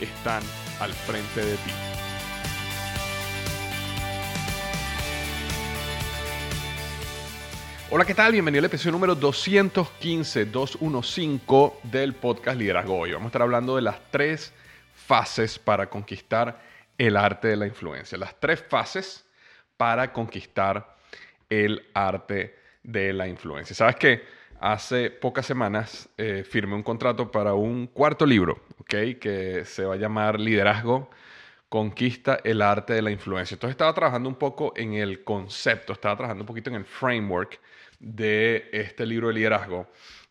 están al frente de ti. Hola, ¿qué tal? Bienvenido al episodio número 215, 215 del podcast Liderazgo Hoy. Vamos a estar hablando de las tres fases para conquistar el arte de la influencia. Las tres fases para conquistar el arte de la influencia. Sabes que hace pocas semanas eh, firmé un contrato para un cuarto libro, ¿ok? Que se va a llamar Liderazgo conquista el arte de la influencia. Entonces estaba trabajando un poco en el concepto, estaba trabajando un poquito en el framework de este libro de liderazgo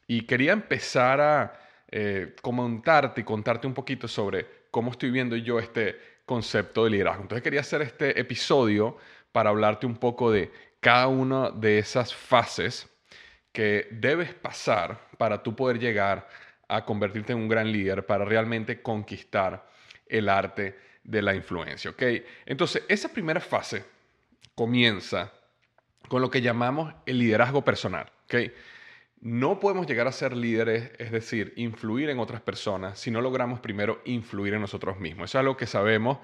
y quería empezar a eh, comentarte y contarte un poquito sobre cómo estoy viendo yo este concepto de liderazgo. Entonces quería hacer este episodio para hablarte un poco de cada una de esas fases que debes pasar para tú poder llegar a convertirte en un gran líder, para realmente conquistar el arte de la influencia. ¿ok? Entonces, esa primera fase comienza con lo que llamamos el liderazgo personal. ¿ok? No podemos llegar a ser líderes, es decir, influir en otras personas, si no logramos primero influir en nosotros mismos. Eso es algo que sabemos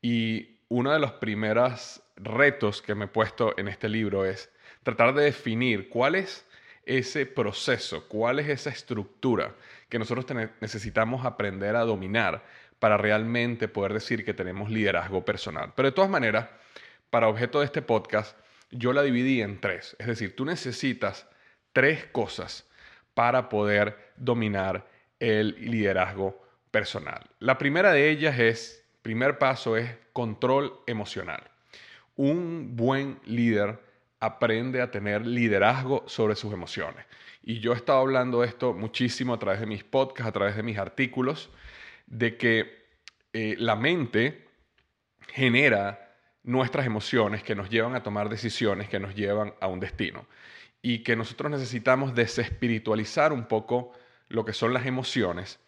y uno de los primeros retos que me he puesto en este libro es tratar de definir cuál es ese proceso, cuál es esa estructura que nosotros necesitamos aprender a dominar para realmente poder decir que tenemos liderazgo personal. Pero de todas maneras, para objeto de este podcast, yo la dividí en tres. Es decir, tú necesitas tres cosas para poder dominar el liderazgo personal. La primera de ellas es, primer paso es control emocional. Un buen líder aprende a tener liderazgo sobre sus emociones. Y yo he estado hablando de esto muchísimo a través de mis podcasts, a través de mis artículos, de que eh, la mente genera nuestras emociones que nos llevan a tomar decisiones que nos llevan a un destino y que nosotros necesitamos desespiritualizar un poco lo que son las emociones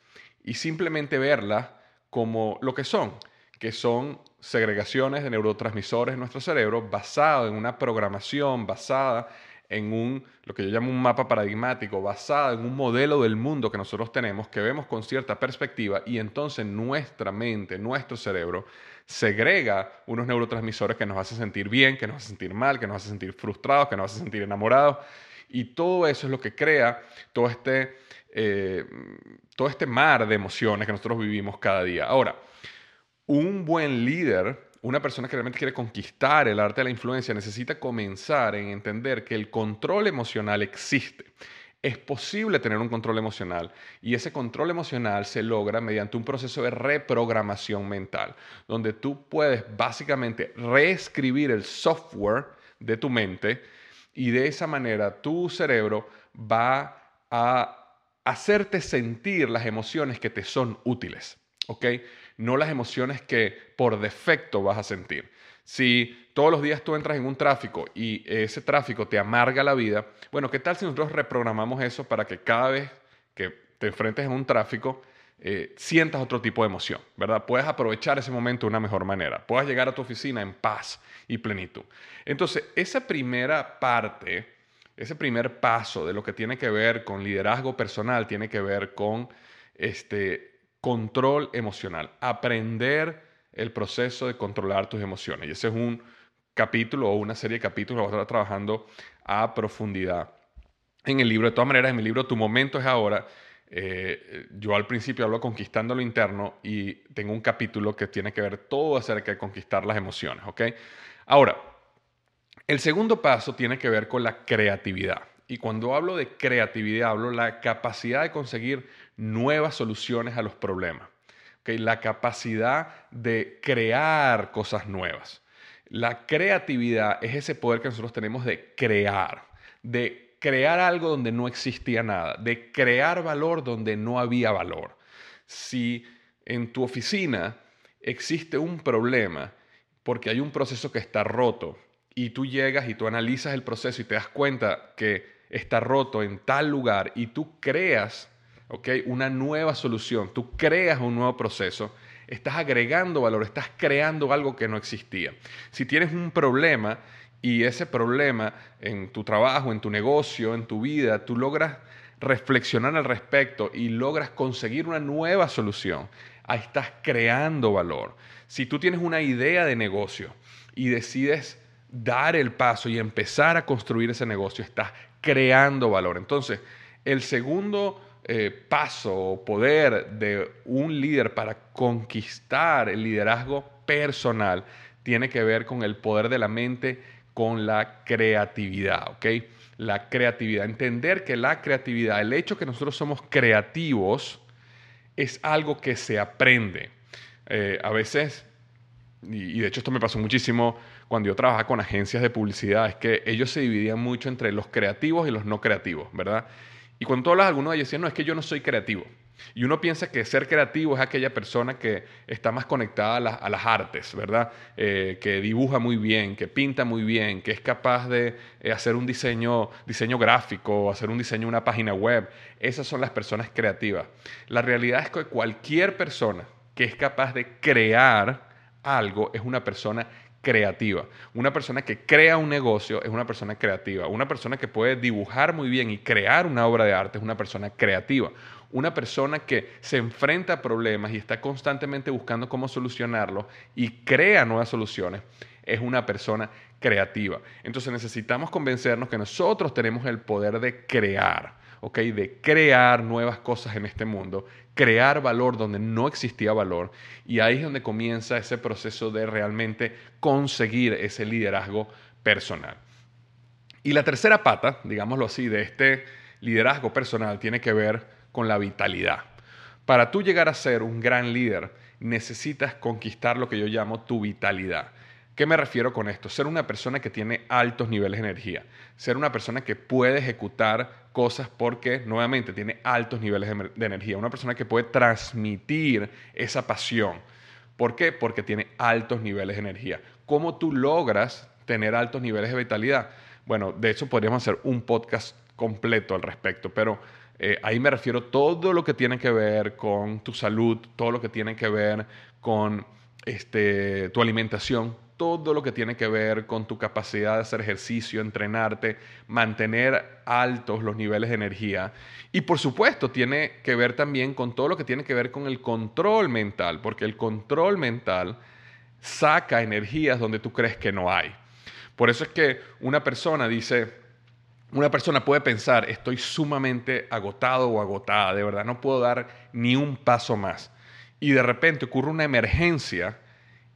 y simplemente verlas como lo que son, que son segregaciones de neurotransmisores en nuestro cerebro basado en una programación basada en un, lo que yo llamo un mapa paradigmático, basado en un modelo del mundo que nosotros tenemos, que vemos con cierta perspectiva, y entonces nuestra mente, nuestro cerebro, segrega unos neurotransmisores que nos hacen sentir bien, que nos hacen sentir mal, que nos hacen sentir frustrados, que nos hacen sentir enamorados, y todo eso es lo que crea todo este, eh, todo este mar de emociones que nosotros vivimos cada día. Ahora, un buen líder una persona que realmente quiere conquistar el arte de la influencia necesita comenzar en entender que el control emocional existe. Es posible tener un control emocional y ese control emocional se logra mediante un proceso de reprogramación mental, donde tú puedes básicamente reescribir el software de tu mente y de esa manera tu cerebro va a hacerte sentir las emociones que te son útiles. ¿ok? No las emociones que por defecto vas a sentir. Si todos los días tú entras en un tráfico y ese tráfico te amarga la vida, bueno, ¿qué tal si nosotros reprogramamos eso para que cada vez que te enfrentes en un tráfico eh, sientas otro tipo de emoción, ¿verdad? Puedes aprovechar ese momento de una mejor manera, puedas llegar a tu oficina en paz y plenitud. Entonces, esa primera parte, ese primer paso de lo que tiene que ver con liderazgo personal, tiene que ver con este control emocional, aprender el proceso de controlar tus emociones. Y ese es un capítulo o una serie de capítulos que voy a estar trabajando a profundidad en el libro. De todas maneras, en mi libro Tu momento es ahora eh, yo al principio hablo conquistando lo interno y tengo un capítulo que tiene que ver todo acerca de conquistar las emociones, ¿ok? Ahora, el segundo paso tiene que ver con la creatividad. Y cuando hablo de creatividad, hablo de la capacidad de conseguir nuevas soluciones a los problemas. ¿okay? La capacidad de crear cosas nuevas. La creatividad es ese poder que nosotros tenemos de crear, de crear algo donde no existía nada, de crear valor donde no había valor. Si en tu oficina existe un problema porque hay un proceso que está roto y tú llegas y tú analizas el proceso y te das cuenta que está roto en tal lugar y tú creas una nueva solución, tú creas un nuevo proceso, estás agregando valor, estás creando algo que no existía. Si tienes un problema y ese problema en tu trabajo, en tu negocio, en tu vida, tú logras reflexionar al respecto y logras conseguir una nueva solución, ahí estás creando valor. Si tú tienes una idea de negocio y decides dar el paso y empezar a construir ese negocio, estás creando valor. Entonces, el segundo eh, paso o poder de un líder para conquistar el liderazgo personal tiene que ver con el poder de la mente con la creatividad, ¿ok? La creatividad, entender que la creatividad, el hecho que nosotros somos creativos, es algo que se aprende. Eh, a veces, y, de hecho esto me pasó muchísimo cuando yo trabajaba con agencias de publicidad, es que ellos se dividían mucho entre los creativos y los no creativos, ¿verdad? Y cuando tú hablas, algunos de ellos decían, no, es que yo no soy creativo. Y uno piensa que ser creativo es aquella persona que está más conectada a, las artes, ¿verdad? Eh, que dibuja muy bien, que pinta muy bien, que es capaz de eh, hacer un diseño, diseño gráfico, hacer un diseño de una página web. Esas son las personas creativas. La realidad es que cualquier persona que es capaz de crear algo es una persona creativa. Una persona que crea un negocio es una persona creativa. Una persona que puede dibujar muy bien y crear una obra de arte es una persona creativa. Una persona que se enfrenta a problemas y está constantemente buscando cómo solucionarlos y crea nuevas soluciones es una persona creativa. Entonces necesitamos convencernos que nosotros tenemos el poder de crear, ¿ok? De crear nuevas cosas en este mundo crear valor donde no existía valor y ahí es donde comienza ese proceso de realmente conseguir ese liderazgo personal. Y la tercera pata, digámoslo así, de este liderazgo personal tiene que ver con la vitalidad. Para tú llegar a ser un gran líder, necesitas conquistar lo que yo llamo tu vitalidad. ¿Qué me refiero con esto? Ser una persona que tiene altos niveles de energía, ser una persona que puede ejecutar cosas porque nuevamente tiene altos niveles de, energía, una persona que puede transmitir esa pasión. ¿Por qué? Porque tiene altos niveles de energía. ¿Cómo tú logras tener altos niveles de vitalidad? Bueno, de hecho podríamos hacer un podcast completo al respecto, pero eh, ahí me refiero todo lo que tiene que ver con tu salud, todo lo que tiene que ver con este, tu alimentación, todo lo que tiene que ver con tu capacidad de hacer ejercicio, entrenarte, mantener altos los niveles de energía. Y por supuesto tiene que ver también con todo lo que tiene que ver con el control mental, porque el control mental saca energías donde tú crees que no hay. Por eso es que una persona dice, una persona puede pensar, estoy sumamente agotado o agotada, de verdad, no puedo dar ni un paso más. Y de repente ocurre una emergencia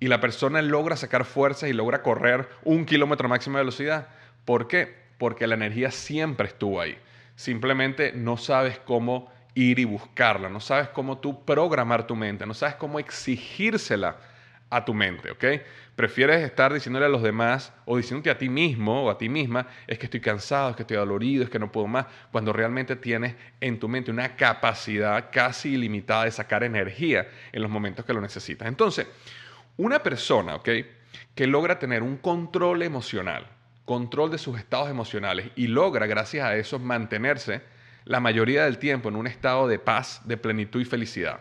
y la persona logra sacar fuerzas y logra correr un kilómetro máxima velocidad. ¿Por qué? Porque la energía siempre estuvo ahí. Simplemente no sabes cómo ir y buscarla, no sabes cómo tú programar tu mente, no sabes cómo exigírsela a tu mente, ¿ok? Prefieres estar diciéndole a los demás o diciéndote a ti mismo o a ti misma, es que estoy cansado, es que estoy dolorido, es que no puedo más, cuando realmente tienes en tu mente una capacidad casi ilimitada de sacar energía en los momentos que lo necesitas. Entonces, una persona, ¿ok? Que logra tener un control emocional, control de sus estados emocionales y logra, gracias a eso, mantenerse la mayoría del tiempo en un estado de paz, de plenitud y felicidad.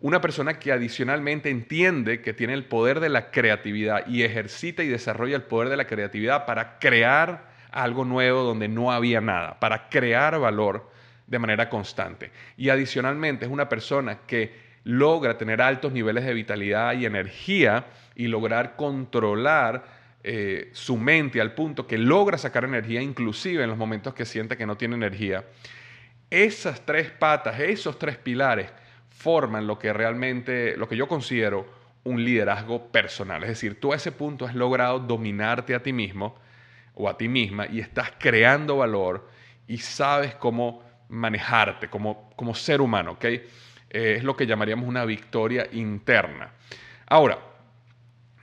Una persona que adicionalmente entiende que tiene el poder de la creatividad y ejercita y desarrolla el poder de la creatividad para crear algo nuevo donde no había nada, para crear valor de manera constante. Y adicionalmente es una persona que logra tener altos niveles de vitalidad y energía y lograr controlar eh, su mente al punto que logra sacar energía inclusive en los momentos que siente que no tiene energía. Esas tres patas, esos tres pilares forman lo que realmente, lo que yo considero un liderazgo personal. Es decir, tú a ese punto has logrado dominarte a ti mismo o a ti misma y estás creando valor y sabes cómo manejarte como, como ser humano, ¿ok? Eh, es lo que llamaríamos una victoria interna. Ahora,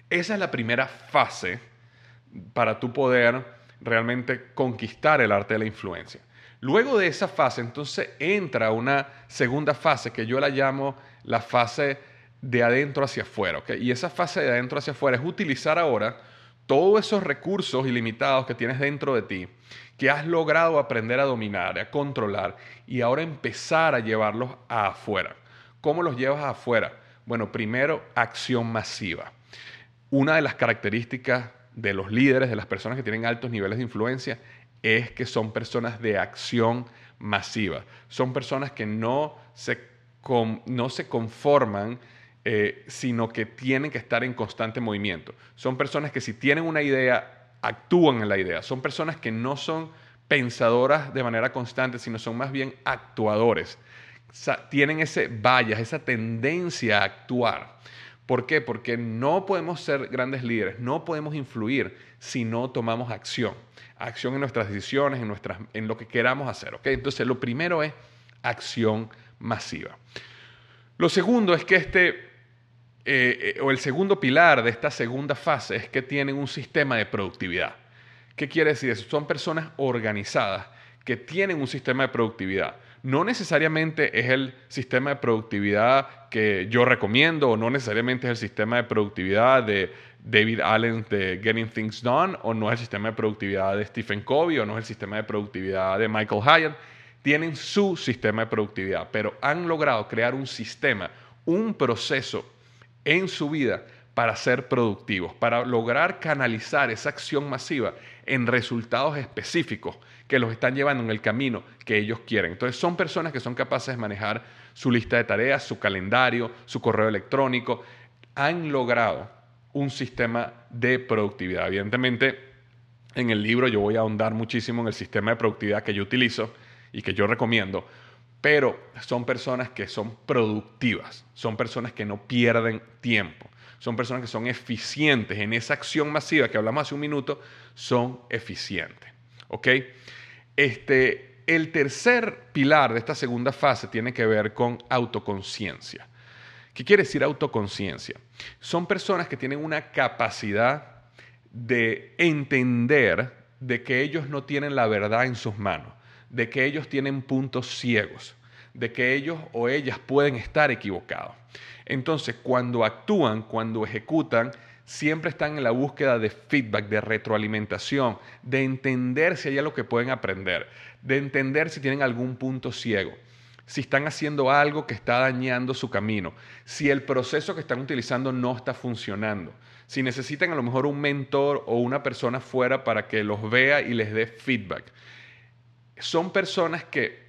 esa es la primera fase para tu poder realmente conquistar el arte de la influencia. Luego de esa fase, entonces entra una segunda fase que yo la llamo la fase de adentro hacia afuera. Y esa fase de adentro hacia afuera es utilizar ahora todos esos recursos ilimitados que tienes dentro de ti, que has logrado aprender a dominar, a controlar, y ahora empezar a llevarlos afuera. ¿Cómo los llevas afuera? Bueno, primero, acción masiva. Una de las características de los líderes, de las personas que tienen altos niveles de influencia, es que son personas de acción masiva. Son personas que no se, no se conforman, eh, sino que tienen que estar en constante movimiento. Son personas que si tienen una idea, actúan en la idea. Son personas que no son pensadoras de manera constante, sino son más bien actuadores tienen ese vallas, esa tendencia a actuar. ¿Por qué? Porque no podemos ser grandes líderes, no podemos influir si no tomamos acción. Acción en nuestras decisiones, en, nuestras, en lo que queramos hacer. Entonces, lo primero es acción masiva. Lo segundo es que este, eh, eh, o el segundo pilar de esta segunda fase es que tienen un sistema de productividad. ¿Qué quiere decir eso? Son personas organizadas que tienen un sistema de productividad no necesariamente es el sistema de productividad que yo recomiendo o no necesariamente es el sistema de productividad de David Allen de Getting Things Done o no es el sistema de productividad de Stephen Covey o no es el sistema de productividad de Michael Hyatt. Tienen su sistema de productividad, pero han logrado crear un sistema, un proceso en su vida para ser productivos, para lograr canalizar esa acción masiva en resultados específicos que los están llevando en el camino que ellos quieren. Entonces son personas que son capaces de manejar su lista de tareas, su calendario, su correo electrónico. Han logrado un sistema de productividad. Evidentemente, en el libro yo voy a ahondar muchísimo en el sistema de productividad que yo utilizo y que yo recomiendo, pero son personas que son productivas, son personas que no pierden tiempo son personas que son eficientes en esa acción masiva que hablamos hace un minuto, son eficientes. ¿Ok? Este, el tercer pilar de esta segunda fase tiene que ver con autoconciencia. ¿Qué quiere decir autoconciencia? Son personas que tienen una capacidad de entender de que ellos no tienen la verdad en sus manos, de que ellos tienen puntos ciegos, de que ellos o ellas pueden estar equivocados. Entonces, cuando actúan, cuando ejecutan, siempre están en la búsqueda de feedback, de retroalimentación, de entender si hay algo que pueden aprender, de entender si tienen algún punto ciego, si están haciendo algo que está dañando su camino, si el proceso que están utilizando no está funcionando, si necesitan a lo mejor un mentor o una persona fuera para que los vea y les dé feedback. Son personas que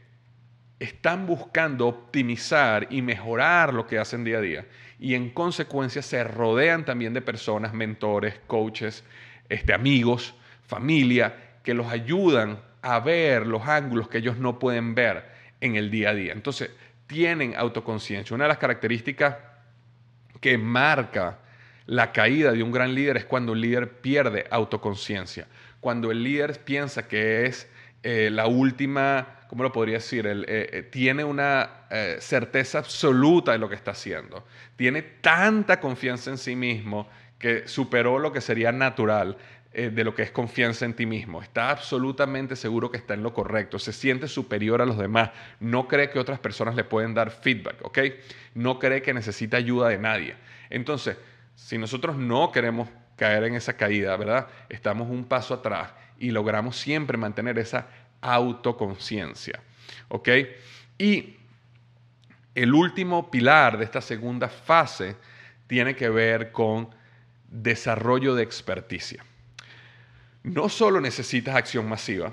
están buscando optimizar y mejorar lo que hacen día a día. Y en consecuencia se rodean también de personas, mentores, coaches, este, amigos, familia, que los ayudan a ver los ángulos que ellos no pueden ver en el día a día. Entonces, tienen autoconciencia. Una de las características que marca la caída de un gran líder es cuando el líder pierde autoconciencia. Cuando el líder piensa que es eh, la última ¿cómo lo podría decir? Él, eh, eh, tiene una certeza absoluta de lo que está haciendo. Tiene tanta confianza en sí mismo que superó lo que sería natural de lo que es confianza en ti mismo. Está absolutamente seguro que está en lo correcto. Se siente superior a los demás. No cree que otras personas le pueden dar feedback, ¿ok? No cree que necesita ayuda de nadie. Entonces, si nosotros no queremos caer en esa caída, ¿verdad? Estamos un paso atrás y logramos siempre mantener esa autoconciencia. ¿Ok? Y el último pilar de esta segunda fase tiene que ver con desarrollo de experticia. No solo necesitas acción masiva,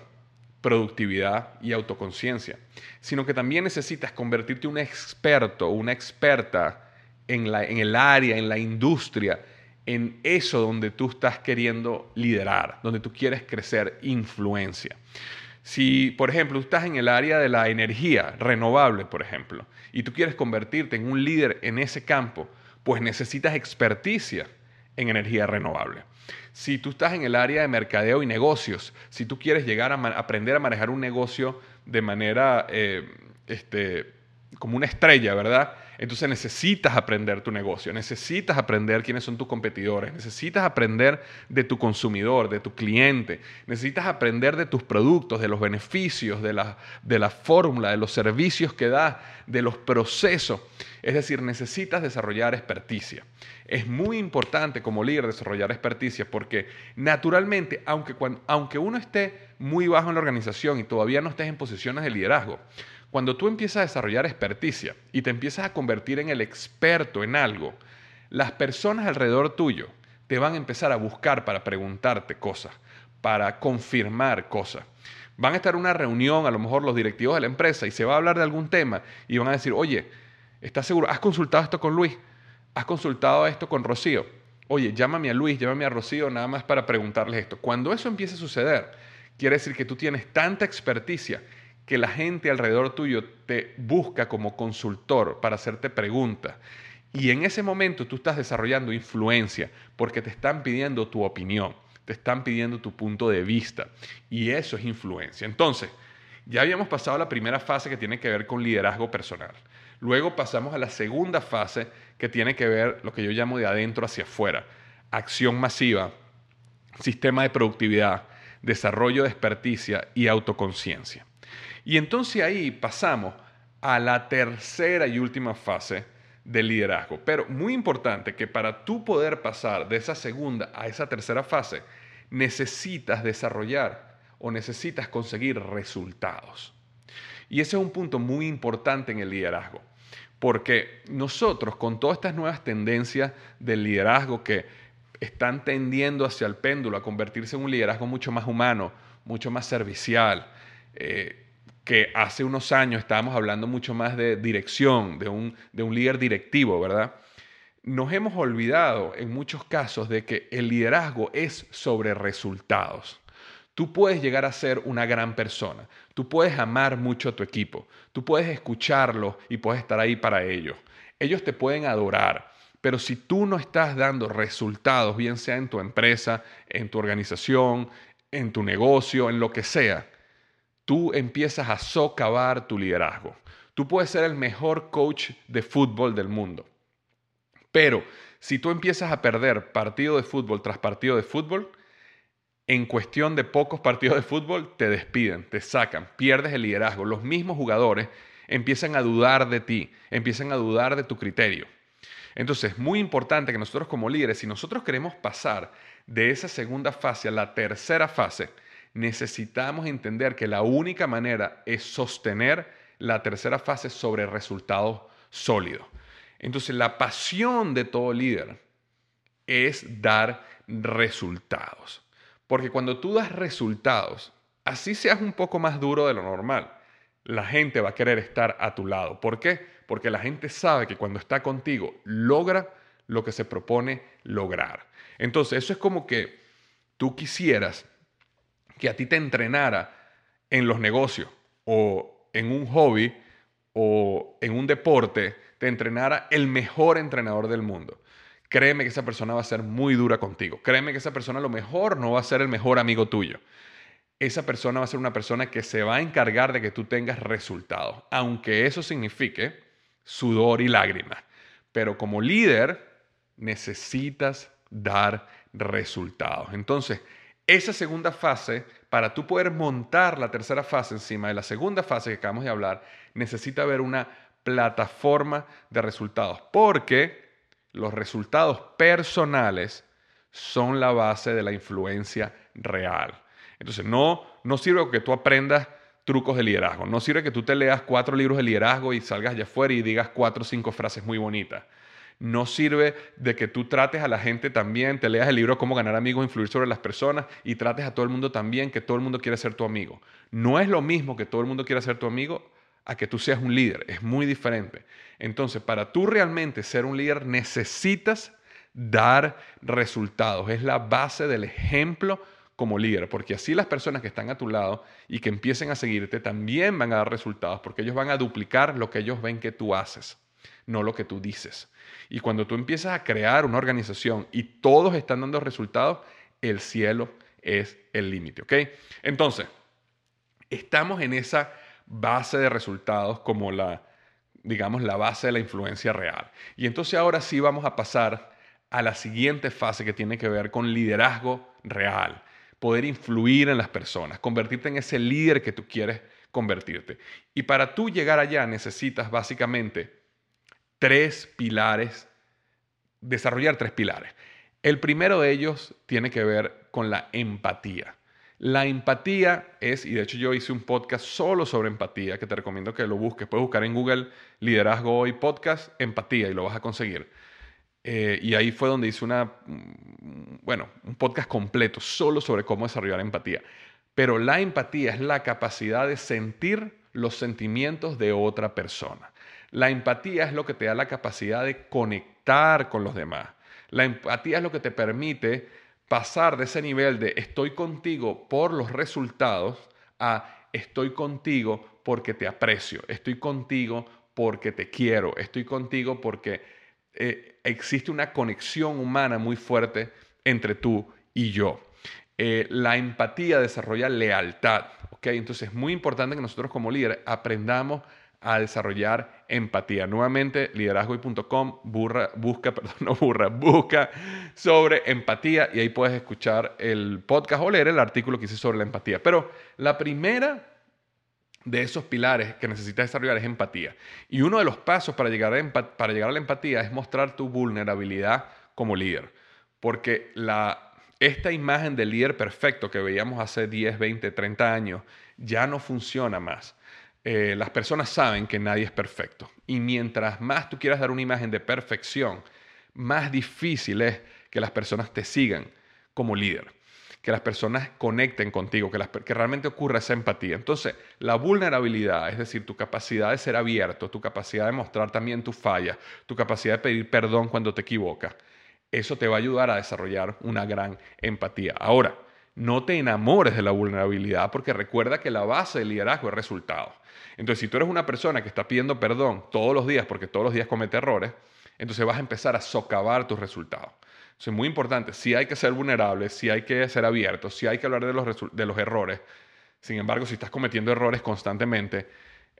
productividad y autoconciencia, sino que también necesitas convertirte en un experto una experta en, en el área, en la industria, en eso donde tú estás queriendo liderar, donde tú quieres crecer influencia. Si, por ejemplo, estás en el área de la energía renovable, por ejemplo, y tú quieres convertirte en un líder en ese campo, pues necesitas experticia en energía renovable. Si tú estás en el área de mercadeo y negocios, si tú quieres llegar a aprender a manejar un negocio de manera eh, este, como una estrella, ¿verdad? Entonces necesitas aprender tu negocio, necesitas aprender quiénes son tus competidores, necesitas aprender de tu consumidor, de tu cliente, necesitas aprender de tus productos, de los beneficios, de la, de la fórmula, de los servicios que da, de los procesos. Es decir, necesitas desarrollar experticia. Es muy importante como líder desarrollar experticia porque naturalmente, aunque, aunque uno esté muy bajo en la organización y todavía no estés en posiciones de liderazgo, cuando tú empiezas a desarrollar experticia y te empiezas a convertir en el experto en algo, las personas alrededor tuyo te van a empezar a buscar para preguntarte cosas, para confirmar cosas. Van a estar en una reunión, a lo mejor los directivos de la empresa, y se va a hablar de algún tema y van a decir, oye, ¿estás seguro? ¿Has consultado esto con Luis? ¿Has consultado esto con Rocío? Oye, llámame a Luis, llámame a Rocío nada más para preguntarles esto. Cuando eso empiece a suceder, quiere decir que tú tienes tanta experticia que la gente alrededor tuyo te busca como consultor para hacerte preguntas. Y en ese momento tú estás desarrollando influencia porque te están pidiendo tu opinión, te están pidiendo tu punto de vista. Y eso es influencia. Entonces, ya habíamos pasado la primera fase que tiene que ver con liderazgo personal. Luego pasamos a la segunda fase que tiene que ver lo que yo llamo de adentro hacia afuera. Acción masiva, sistema de productividad, desarrollo de experticia y autoconciencia. Y entonces ahí pasamos a la tercera y última fase del liderazgo. Pero muy importante que para tú poder pasar de esa segunda a esa tercera fase, necesitas desarrollar o necesitas conseguir resultados. Y ese es un punto muy importante en el liderazgo, porque nosotros con todas estas nuevas tendencias del liderazgo que están tendiendo hacia el péndulo a convertirse en un liderazgo mucho más humano, mucho más servicial, eh, que hace unos años estábamos hablando mucho más de dirección, de un, de un líder directivo, ¿verdad? Nos hemos olvidado en muchos casos de que el liderazgo es sobre resultados. Tú puedes llegar a ser una gran persona, tú puedes amar mucho a tu equipo, tú puedes escucharlo y puedes estar ahí para ellos. Ellos te pueden adorar, pero si tú no estás dando resultados, bien sea en tu empresa, en tu organización, en tu negocio, en lo que sea, tú empiezas a socavar tu liderazgo. Tú puedes ser el mejor coach de fútbol del mundo. Pero si tú empiezas a perder partido de fútbol tras partido de fútbol, en cuestión de pocos partidos de fútbol te despiden, te sacan, pierdes el liderazgo. Los mismos jugadores empiezan a dudar de ti, empiezan a dudar de tu criterio. Entonces, es muy importante que nosotros como líderes, si nosotros queremos pasar de esa segunda fase a la tercera fase, necesitamos entender que la única manera es sostener la tercera fase sobre resultados sólidos. Entonces, la pasión de todo líder es dar resultados. Porque cuando tú das resultados, así seas un poco más duro de lo normal, la gente va a querer estar a tu lado. ¿Por qué? Porque la gente sabe que cuando está contigo logra lo que se propone lograr. Entonces, eso es como que tú quisieras que a ti te entrenara en los negocios o en un hobby o en un deporte, te entrenara el mejor entrenador del mundo. Créeme que esa persona va a ser muy dura contigo. Créeme que esa persona a lo mejor no va a ser el mejor amigo tuyo. Esa persona va a ser una persona que se va a encargar de que tú tengas resultados, aunque eso signifique sudor y lágrimas. Pero como líder necesitas dar resultados. Entonces, esa segunda fase, para tú poder montar la tercera fase encima de la segunda fase que acabamos de hablar, necesita haber una plataforma de resultados, porque los resultados personales son la base de la influencia real. Entonces, no, no sirve que tú aprendas trucos de liderazgo. No sirve que tú te leas cuatro libros de liderazgo y salgas allá afuera y digas cuatro o cinco frases muy bonitas. No sirve de que tú trates a la gente también, te leas el libro Cómo ganar amigos, influir sobre las personas y trates a todo el mundo también, que todo el mundo quiere ser tu amigo. No es lo mismo que todo el mundo quiera ser tu amigo a que tú seas un líder. Es muy diferente. Entonces, para tú realmente ser un líder necesitas dar resultados. Es la base del ejemplo como líder, porque así las personas que están a tu lado y que empiecen a seguirte también van a dar resultados, porque ellos van a duplicar lo que ellos ven que tú haces, no lo que tú dices. Y cuando tú empiezas a crear una organización y todos están dando resultados, el cielo es el límite, ¿ok? Entonces, estamos en esa base de resultados como la, digamos, la base de la influencia real. Y entonces ahora sí vamos a pasar a la siguiente fase que tiene que ver con liderazgo real poder influir en las personas, convertirte en ese líder que tú quieres convertirte. Y para tú llegar allá necesitas básicamente tres pilares, desarrollar tres pilares. El primero de ellos tiene que ver con la empatía. La empatía es, y de hecho yo hice un podcast solo sobre empatía, que te recomiendo que lo busques. Puedes buscar en Google Liderazgo Hoy Podcast, Empatía, y lo vas a conseguir. Eh, y ahí fue donde hice una, mm, bueno, un podcast completo solo sobre cómo desarrollar empatía. Pero la empatía es la capacidad de sentir los sentimientos de otra persona. La empatía es lo que te da la capacidad de conectar con los demás. La empatía es lo que te permite pasar de ese nivel de estoy contigo por los resultados a estoy contigo porque te aprecio, estoy contigo porque te quiero, estoy contigo porque eh, existe una conexión humana muy fuerte entre tú y yo. Eh, la empatía desarrolla lealtad, ¿ok? Entonces es muy importante que nosotros como líderes aprendamos a desarrollar empatía. Nuevamente, liderazgoy.com, busca, perdón, no busca sobre empatía y ahí puedes escuchar el podcast o leer el artículo que hice sobre la empatía. Pero la primera de esos pilares que necesitas desarrollar es empatía. Y uno de los pasos para llegar, a para llegar a la empatía es mostrar tu vulnerabilidad como líder. Porque la, esta imagen del líder perfecto que veíamos hace 10, 20, 30 años ya no funciona más. Eh, las personas saben que nadie es perfecto. Y mientras más tú quieras dar una imagen de perfección, más difícil es que las personas te sigan como líder que las personas conecten contigo, que, que realmente ocurra esa empatía. Entonces, la vulnerabilidad, es decir, tu capacidad de ser abierto, tu capacidad de mostrar también tus fallas, tu capacidad de pedir perdón cuando te equivocas, eso te va a ayudar a desarrollar una gran empatía. Ahora, no te enamores de la vulnerabilidad porque recuerda que la base del liderazgo es resultado. Entonces, si tú eres una persona que está pidiendo perdón todos los días porque todos los días comete errores, entonces vas a empezar a socavar tus resultados es muy importante. Sí hay que ser vulnerable, sí hay que ser abierto, sí hay que hablar de los, de los errores. Sin embargo, si estás cometiendo errores constantemente,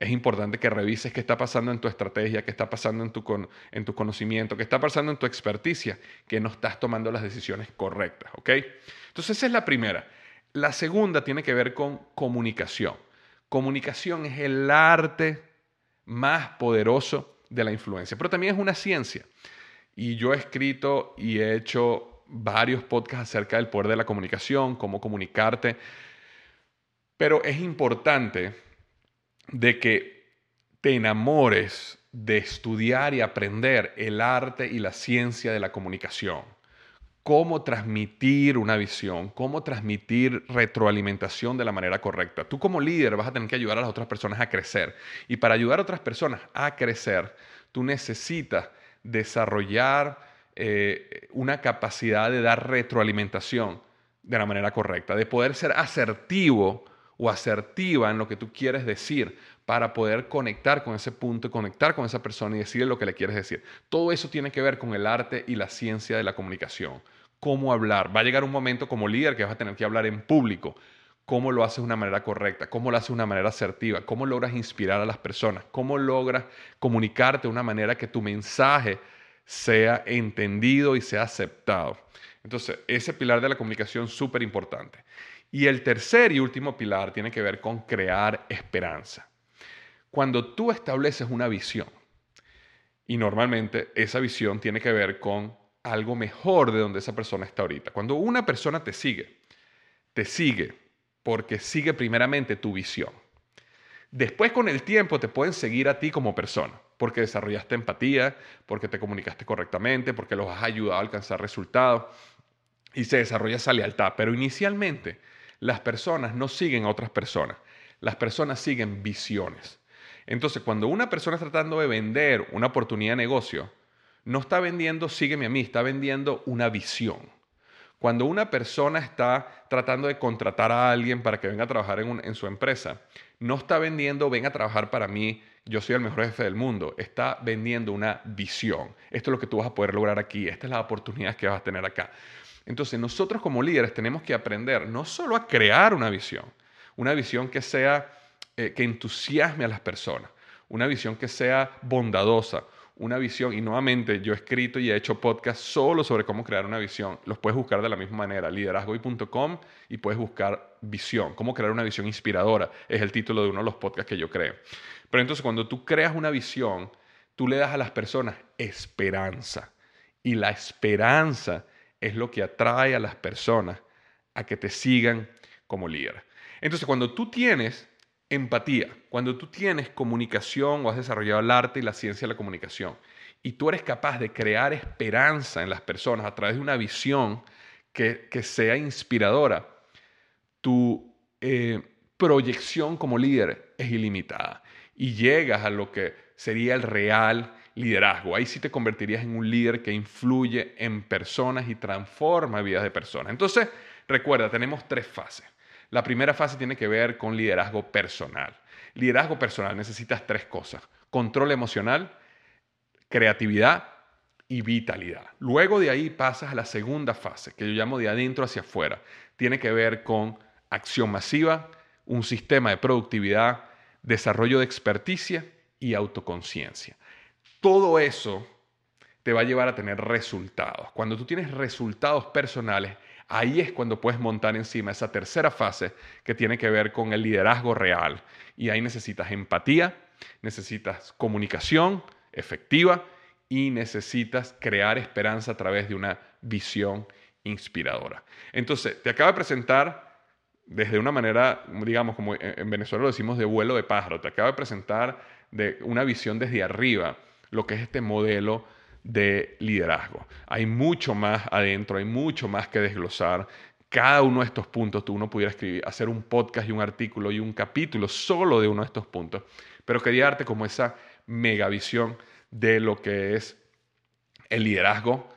es importante que revises qué está pasando en tu estrategia, qué está pasando en tu, en tu conocimiento, qué está pasando en tu experticia, que no estás tomando las decisiones correctas. ¿ok? Entonces, esa es la primera. La segunda tiene que ver con comunicación. Comunicación es el arte más poderoso de la influencia, pero también es una ciencia. Y yo he escrito y he hecho varios podcasts acerca del poder de la comunicación, cómo comunicarte. Pero es importante de que te enamores de estudiar y aprender el arte y la ciencia de la comunicación. Cómo transmitir una visión, cómo transmitir retroalimentación de la manera correcta. Tú como líder vas a tener que ayudar a las otras personas a crecer. Y para ayudar a otras personas a crecer, tú necesitas desarrollar eh, una capacidad de dar retroalimentación de la manera correcta, de poder ser asertivo o asertiva en lo que tú quieres decir para poder conectar con ese punto, conectar con esa persona y decirle lo que le quieres decir. Todo eso tiene que ver con el arte y la ciencia de la comunicación. Cómo hablar. Va a llegar un momento como líder que vas a tener que hablar en público cómo lo haces de una manera correcta, cómo lo haces de una manera asertiva, cómo logras inspirar a las personas, cómo logras comunicarte de una manera que tu mensaje sea entendido y sea aceptado. Entonces, ese pilar de la comunicación es súper importante. Y el tercer y último pilar tiene que ver con crear esperanza. Cuando tú estableces una visión, y normalmente esa visión tiene que ver con algo mejor de donde esa persona está ahorita. Cuando una persona te sigue, te sigue porque sigue primeramente tu visión. Después con el tiempo te pueden seguir a ti como persona, porque desarrollaste empatía, porque te comunicaste correctamente, porque los has ayudado a alcanzar resultados y se desarrolla esa lealtad. Pero inicialmente las personas no siguen a otras personas, las personas siguen visiones. Entonces, cuando una persona está tratando de vender una oportunidad de negocio, no está vendiendo sígueme a mí, está vendiendo una visión. Cuando una persona está tratando de contratar a alguien para que venga a trabajar en, su empresa, no está vendiendo ven a trabajar para mí, yo soy el mejor jefe del mundo. Está vendiendo una visión. Esto es lo que tú vas a poder lograr aquí. Esta es la oportunidad que vas a tener acá. Entonces nosotros como líderes tenemos que aprender no solo a crear una visión, una visión que sea, eh, que entusiasme a las personas, una visión que sea bondadosa, una visión, y nuevamente yo he escrito y he hecho podcast solo sobre cómo crear una visión. Los puedes buscar de la misma manera, liderazgoy.com y puedes buscar visión, cómo crear una visión inspiradora, es el título de uno de los podcasts que yo creo. Pero entonces cuando tú creas una visión, tú le das a las personas esperanza. Y la esperanza es lo que atrae a las personas a que te sigan como líder. Entonces cuando tú tienes empatía, cuando tú tienes comunicación o has desarrollado el arte y la ciencia de la comunicación y tú eres capaz de crear esperanza en las personas a través de una visión que, sea inspiradora, tu eh, proyección como líder es ilimitada y llegas a lo que sería el real liderazgo. Ahí sí te convertirías en un líder que influye en personas y transforma vidas de personas. Entonces, recuerda, tenemos tres fases. La primera fase tiene que ver con liderazgo personal. Liderazgo personal necesitas tres cosas. Control emocional, creatividad y vitalidad. Luego de ahí pasas a la segunda fase, que yo llamo de adentro hacia afuera. Tiene que ver con acción masiva, un sistema de productividad, desarrollo de experticia y autoconciencia. Todo eso te va a llevar a tener resultados. Cuando tú tienes resultados personales, ahí es cuando puedes montar encima esa tercera fase que tiene que ver con el liderazgo real. Y ahí necesitas empatía, necesitas comunicación efectiva y necesitas crear esperanza a través de una visión inspiradora. Entonces, te acabo de presentar desde una manera, digamos, como en Venezuela lo decimos de vuelo de pájaro, te acabo de presentar de una visión desde arriba, lo que es este modelo de liderazgo. Hay mucho más adentro, hay mucho más que desglosar. Cada uno de estos puntos, tú uno pudiera escribir, hacer un podcast y un artículo y un capítulo solo de uno de estos puntos, pero quería darte como esa megavisión de lo que es el liderazgo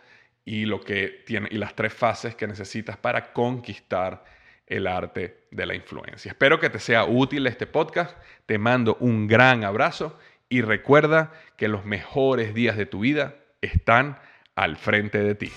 y lo que tiene y las tres fases que necesitas para conquistar el arte de la influencia. Espero que te sea útil este podcast. Te mando un gran abrazo y recuerda que los mejores días de tu vida están al frente de ti.